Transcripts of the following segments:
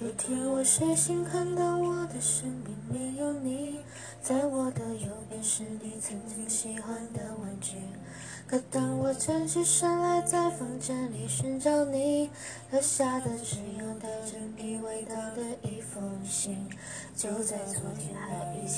有天我睡醒，看到我的身边没有你，在我的右边是你曾经喜欢的玩具。可当我站起身来，在房间里寻找你，留下的只有带着你味道的一封信。就在昨天还一起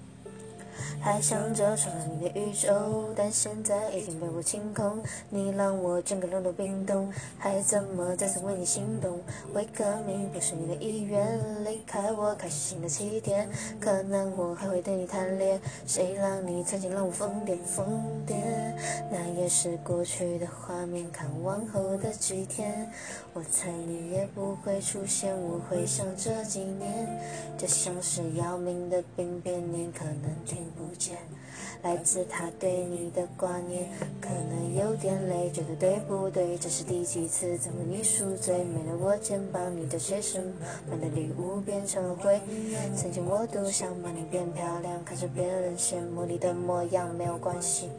还想着闯入你的宇宙，但现在已经被我清空。你让我整个人都冰冻，还怎么再次为你心动？为革命不是你的意愿，离开我开始新的起点。可能我还会对你贪恋，谁让你曾经让我疯癫疯癫？那也是过去的画面，看往后的几天，我猜你也不会出现。我会想这几年，就像是要命的病变，你可能听听不。来自他对你的挂念，可能有点累，觉得对不对？这是第几次怎么你赎罪？没了我肩膀，你的学生们的礼物变成了灰。曾经我多想把你变漂亮，看着别人羡慕你的模样，没有关系。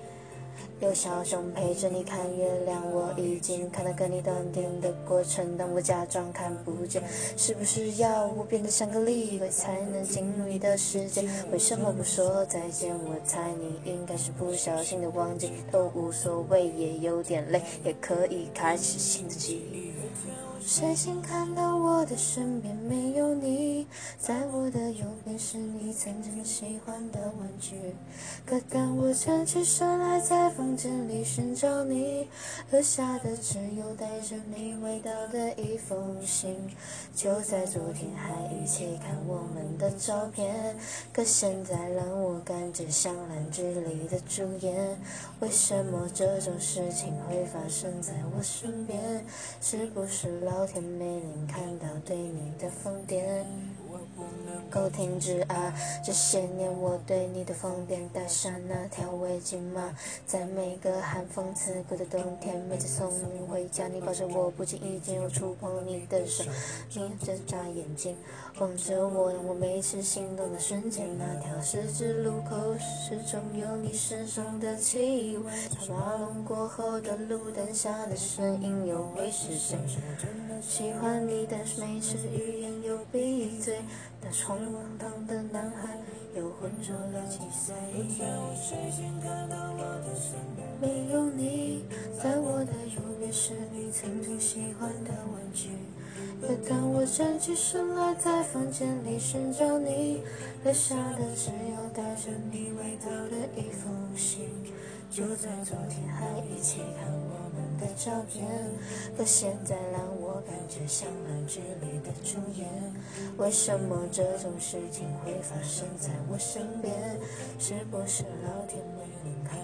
有小熊陪着你看月亮，我已经看到跟你断电的过程，但我假装看不见。是不是要我变得像个厉鬼才能进入你的世界？为什么不说再见？我猜你应该是不小心的忘记，都无所谓，也有点累，也可以开始新的记忆。睡醒看到我的身边没有你，在我的右边是你曾经喜欢的玩具。可当我站起身来，在房间里寻找你，留下的只有带着你味道的一封信。就在昨天还一起看我们的照片，可现在让我感觉像烂剧里的主演。为什么这种事情会发生在我身边？是不是老？老天没能看到对你的疯癫，够停止啊！这些年我对你的疯癫，戴上那条围巾吗？在每个寒风刺骨的冬天，每次送你回家，你抱着我，不经意间又触碰你的手，你睁大眼睛望着我，让我每次心动的瞬间，那条十字路口始终有你身上的气味，车马龙过后的路灯下的身影又会是谁？喜欢你，但是每次欲言又闭嘴。那闯荡的男孩又浑浊了几岁？没有你，在我的右边是你曾经喜欢的玩具。可当我站起身来，在房间里寻找你，留下的只有带着你味道的一封信。就在昨天还一起看我们的照片，可现在让我感觉像烂剧里的主演。为什么这种事情会发生在我身边？是不是老天没能看？